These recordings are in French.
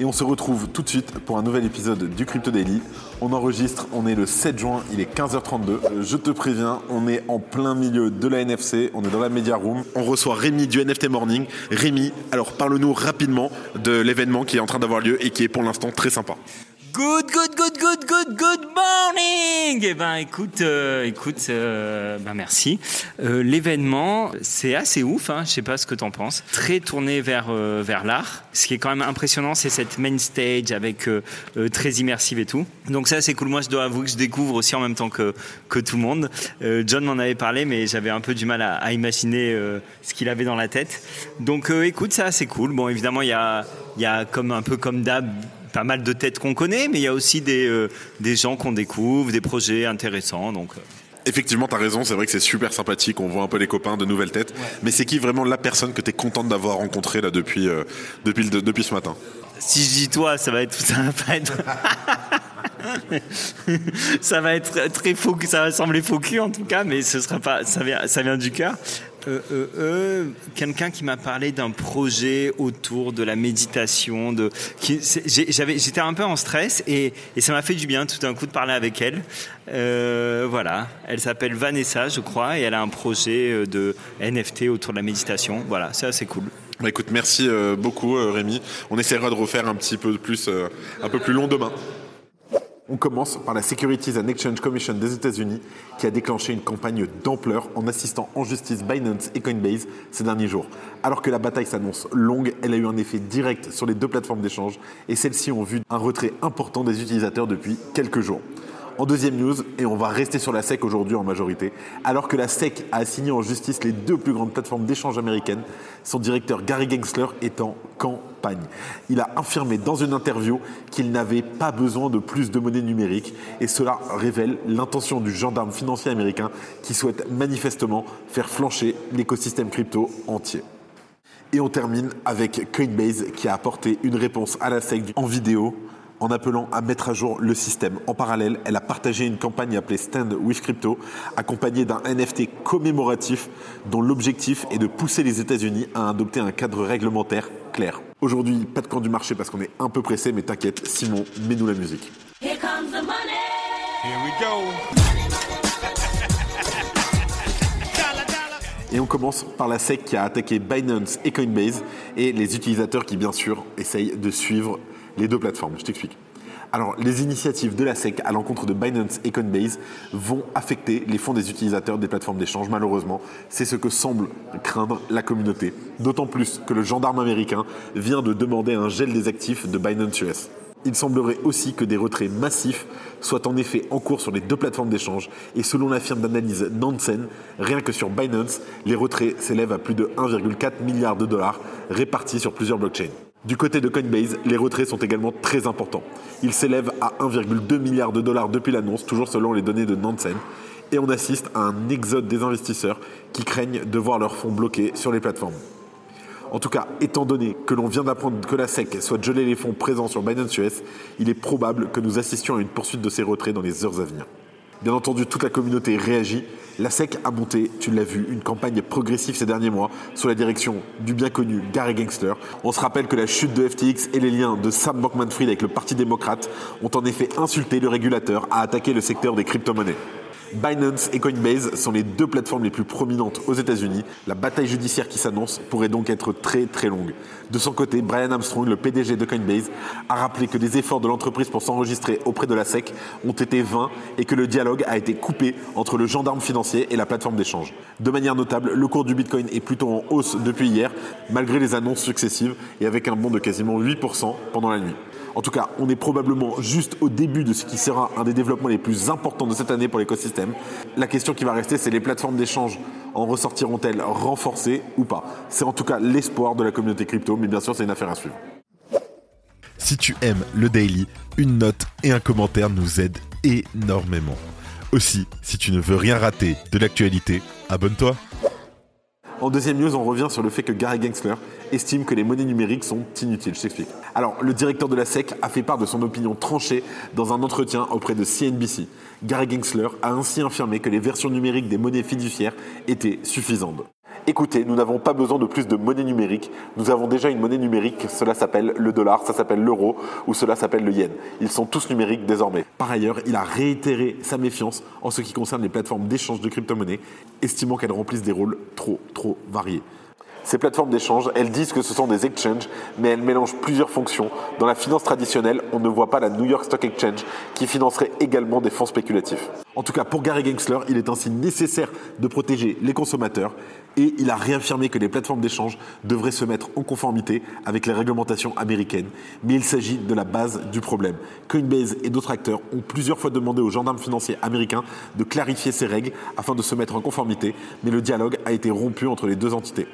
Et on se retrouve tout de suite pour un nouvel épisode du Crypto Daily. On enregistre, on est le 7 juin, il est 15h32. Euh, Je te préviens, on est en plein milieu de la NFC, on est dans la Media Room. On reçoit Rémi du NFT Morning. Rémi, alors parle-nous rapidement de l'événement qui est en train d'avoir lieu et qui est pour l'instant très sympa. Good, good, good, good, good, good morning. Eh ben, écoute, euh, écoute, euh, ben merci. Euh, L'événement, c'est assez ouf. Hein, je sais pas ce que t'en penses. Très tourné vers vers l'art. Ce qui est quand même impressionnant, c'est cette main stage avec très immersive et tout. Donc ça, c'est cool. Moi, je dois avouer que je découvre aussi en même temps que que tout le monde. John m'en avait parlé, mais j'avais un peu du mal à, imaginer ce qu'il avait dans la tête. Donc, écoute, ça, c'est cool. Bon, évidemment, il y a il y a comme un peu comme d'hab pas mal de têtes qu'on connaît, mais il y a aussi des, euh, des gens qu'on découvre, des projets intéressants. Donc, euh. Effectivement, tu as raison, c'est vrai que c'est super sympathique, on voit un peu les copains, de nouvelles têtes. Mais c'est qui vraiment la personne que tu es contente d'avoir rencontrée là, depuis, euh, depuis, depuis ce matin? Si je dis toi, ça va être, ça va pas être, ça va être très faux, ça va sembler faux cul en tout cas, mais ce sera pas, ça vient, ça vient du cœur. Euh, euh, euh, quelqu'un qui m'a parlé d'un projet autour de la méditation, j'étais un peu en stress et, ça m'a fait du bien tout d'un coup de parler avec elle. Voilà, elle s'appelle Vanessa, je crois, et elle a un projet de NFT autour de la méditation. Voilà, c'est assez cool. Bah, écoute, merci beaucoup Rémi. On essaiera de refaire un petit peu plus, un peu plus long demain. On commence par la Securities and Exchange Commission des États-Unis qui a déclenché une campagne d'ampleur en assistant en justice Binance et Coinbase ces derniers jours. Alors que la bataille s'annonce longue, elle a eu un effet direct sur les deux plateformes d'échange et celles-ci ont vu un retrait important des utilisateurs depuis quelques jours. En deuxième news, et on va rester sur la SEC aujourd'hui en majorité, alors que la SEC a assigné en justice les deux plus grandes plateformes d'échange américaines, son directeur Gary Gensler est en campagne. Il a affirmé dans une interview qu'il n'avait pas besoin de plus de monnaie numérique, et cela révèle l'intention du gendarme financier américain qui souhaite manifestement faire flancher l'écosystème crypto entier. Et on termine avec Coinbase qui a apporté une réponse à la SEC en vidéo en appelant à mettre à jour le système. En parallèle, elle a partagé une campagne appelée Stand with Crypto, accompagnée d'un NFT commémoratif dont l'objectif est de pousser les États-Unis à adopter un cadre réglementaire clair. Aujourd'hui, pas de camp du marché parce qu'on est un peu pressé, mais t'inquiète, Simon, mets-nous la musique. Here comes the money. Here we go. Et on commence par la SEC qui a attaqué Binance et Coinbase et les utilisateurs qui, bien sûr, essayent de suivre les deux plateformes. Je t'explique. Alors, les initiatives de la SEC à l'encontre de Binance et Coinbase vont affecter les fonds des utilisateurs des plateformes d'échange, malheureusement. C'est ce que semble craindre la communauté. D'autant plus que le gendarme américain vient de demander un gel des actifs de Binance US. Il semblerait aussi que des retraits massifs soient en effet en cours sur les deux plateformes d'échange et selon la firme d'analyse Nansen, rien que sur Binance, les retraits s'élèvent à plus de 1,4 milliard de dollars répartis sur plusieurs blockchains. Du côté de Coinbase, les retraits sont également très importants. Ils s'élèvent à 1,2 milliard de dollars depuis l'annonce, toujours selon les données de Nansen, et on assiste à un exode des investisseurs qui craignent de voir leurs fonds bloqués sur les plateformes. En tout cas, étant donné que l'on vient d'apprendre que la SEC souhaite geler les fonds présents sur Binance US, il est probable que nous assistions à une poursuite de ces retraits dans les heures à venir. Bien entendu, toute la communauté réagit. La SEC a monté, tu l'as vu, une campagne progressive ces derniers mois sous la direction du bien connu Gary Gensler. On se rappelle que la chute de FTX et les liens de Sam Bankman-Fried avec le Parti démocrate ont en effet insulté le régulateur à attaquer le secteur des crypto-monnaies. Binance et Coinbase sont les deux plateformes les plus prominentes aux États-Unis. La bataille judiciaire qui s'annonce pourrait donc être très très longue. De son côté, Brian Armstrong, le PDG de Coinbase, a rappelé que les efforts de l'entreprise pour s'enregistrer auprès de la SEC ont été vains et que le dialogue a été coupé entre le gendarme financier et la plateforme d'échange. De manière notable, le cours du Bitcoin est plutôt en hausse depuis hier, malgré les annonces successives et avec un bond de quasiment 8% pendant la nuit. En tout cas, on est probablement juste au début de ce qui sera un des développements les plus importants de cette année pour l'écosystème. La question qui va rester, c'est les plateformes d'échange en ressortiront-elles renforcées ou pas? C'est en tout cas l'espoir de la communauté crypto, mais bien sûr, c'est une affaire à suivre. Si tu aimes le daily, une note et un commentaire nous aident énormément. Aussi, si tu ne veux rien rater de l'actualité, abonne-toi. En deuxième news, on revient sur le fait que Gary Gensler estime que les monnaies numériques sont inutiles. Je t'explique. Alors, le directeur de la SEC a fait part de son opinion tranchée dans un entretien auprès de CNBC. Gary Gensler a ainsi affirmé que les versions numériques des monnaies fiduciaires étaient suffisantes. Écoutez, nous n'avons pas besoin de plus de monnaie numérique. Nous avons déjà une monnaie numérique. Cela s'appelle le dollar, ça s'appelle l'euro ou cela s'appelle le yen. Ils sont tous numériques désormais. Par ailleurs, il a réitéré sa méfiance en ce qui concerne les plateformes d'échange de crypto-monnaies, estimant qu'elles remplissent des rôles trop, trop variés. Ces plateformes d'échange, elles disent que ce sont des exchanges, mais elles mélangent plusieurs fonctions. Dans la finance traditionnelle, on ne voit pas la New York Stock Exchange qui financerait également des fonds spéculatifs. En tout cas, pour Gary Gensler, il est ainsi nécessaire de protéger les consommateurs et il a réaffirmé que les plateformes d'échange devraient se mettre en conformité avec les réglementations américaines. Mais il s'agit de la base du problème. Coinbase et d'autres acteurs ont plusieurs fois demandé aux gendarmes financiers américains de clarifier ces règles afin de se mettre en conformité, mais le dialogue a été rompu entre les deux entités.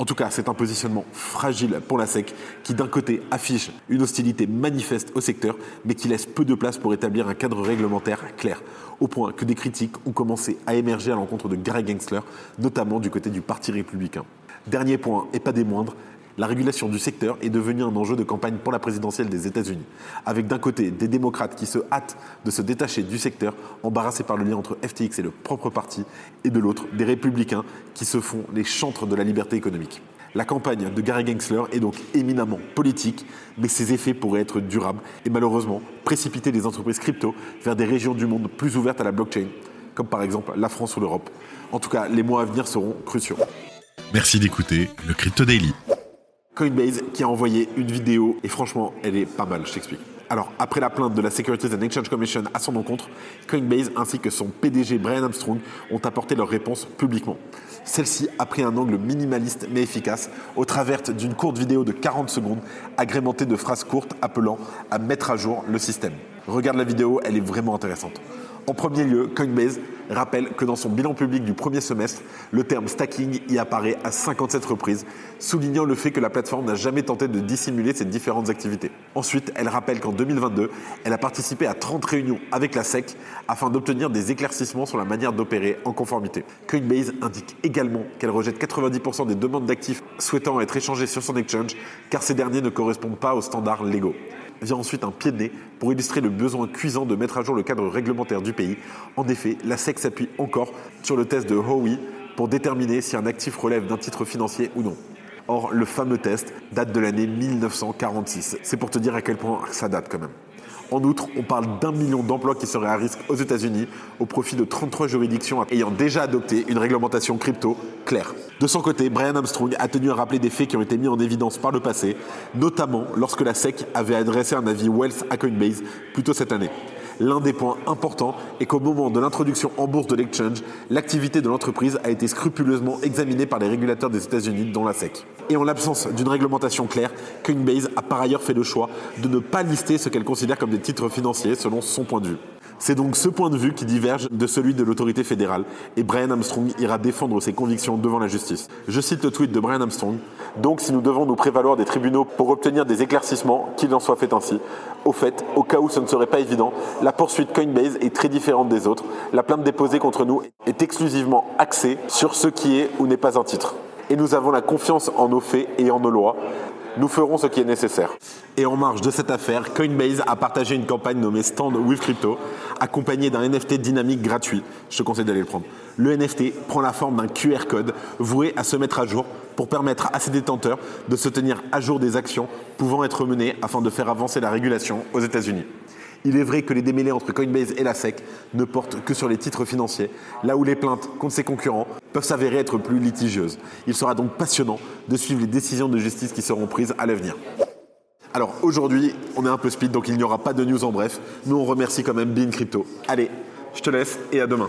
En tout cas, c'est un positionnement fragile pour la SEC qui d'un côté affiche une hostilité manifeste au secteur, mais qui laisse peu de place pour établir un cadre réglementaire clair, au point que des critiques ont commencé à émerger à l'encontre de Gary Gensler, notamment du côté du Parti républicain. Dernier point, et pas des moindres, la régulation du secteur est devenue un enjeu de campagne pour la présidentielle des États-Unis, avec d'un côté des démocrates qui se hâtent de se détacher du secteur, embarrassés par le lien entre FTX et le propre parti, et de l'autre des républicains qui se font les chantres de la liberté économique. La campagne de Gary Gensler est donc éminemment politique, mais ses effets pourraient être durables et malheureusement précipiter les entreprises crypto vers des régions du monde plus ouvertes à la blockchain, comme par exemple la France ou l'Europe. En tout cas, les mois à venir seront cruciaux. Merci d'écouter le Crypto Daily. Coinbase qui a envoyé une vidéo et franchement, elle est pas mal, je. Alors, après la plainte de la Securities and Exchange Commission à son encontre, Coinbase ainsi que son PDG Brian Armstrong ont apporté leur réponse publiquement. Celle-ci a pris un angle minimaliste mais efficace au travers d'une courte vidéo de 40 secondes agrémentée de phrases courtes appelant à mettre à jour le système. Regarde la vidéo, elle est vraiment intéressante. En premier lieu, Coinbase rappelle que dans son bilan public du premier semestre, le terme stacking y apparaît à 57 reprises, soulignant le fait que la plateforme n'a jamais tenté de dissimuler ses différentes activités. Ensuite, elle rappelle qu'en 2022, elle a participé à 30 réunions avec la SEC afin d'obtenir des éclaircissements sur la manière d'opérer en conformité. Coinbase indique également qu'elle rejette 90% des demandes d'actifs souhaitant être échangés sur son exchange car ces derniers ne correspondent pas aux standards légaux vient ensuite un pied de nez pour illustrer le besoin cuisant de mettre à jour le cadre réglementaire du pays. En effet, la SEC s'appuie encore sur le test de Howey pour déterminer si un actif relève d'un titre financier ou non. Or, le fameux test date de l'année 1946. C'est pour te dire à quel point ça date quand même. En outre, on parle d'un million d'emplois qui seraient à risque aux États-Unis au profit de 33 juridictions ayant déjà adopté une réglementation crypto claire. De son côté, Brian Armstrong a tenu à rappeler des faits qui ont été mis en évidence par le passé, notamment lorsque la SEC avait adressé un avis Wealth à Coinbase plus tôt cette année. L'un des points importants est qu'au moment de l'introduction en bourse de l'exchange, l'activité de l'entreprise a été scrupuleusement examinée par les régulateurs des États-Unis, dont la SEC. Et en l'absence d'une réglementation claire, Coinbase a par ailleurs fait le choix de ne pas lister ce qu'elle considère comme des titres financiers selon son point de vue. C'est donc ce point de vue qui diverge de celui de l'autorité fédérale et Brian Armstrong ira défendre ses convictions devant la justice. Je cite le tweet de Brian Armstrong. Donc si nous devons nous prévaloir des tribunaux pour obtenir des éclaircissements, qu'il en soit fait ainsi. Au fait, au cas où ce ne serait pas évident, la poursuite Coinbase est très différente des autres. La plainte déposée contre nous est exclusivement axée sur ce qui est ou n'est pas un titre. Et nous avons la confiance en nos faits et en nos lois. Nous ferons ce qui est nécessaire. Et en marge de cette affaire, Coinbase a partagé une campagne nommée Stand with Crypto, accompagnée d'un NFT dynamique gratuit. Je te conseille d'aller le prendre. Le NFT prend la forme d'un QR code voué à se mettre à jour pour permettre à ses détenteurs de se tenir à jour des actions pouvant être menées afin de faire avancer la régulation aux États-Unis. Il est vrai que les démêlés entre Coinbase et la SEC ne portent que sur les titres financiers, là où les plaintes contre ses concurrents peuvent s'avérer être plus litigieuses. Il sera donc passionnant de suivre les décisions de justice qui seront prises à l'avenir. Alors aujourd'hui, on est un peu speed, donc il n'y aura pas de news en bref. Nous, on remercie quand même Bean Crypto. Allez, je te laisse et à demain.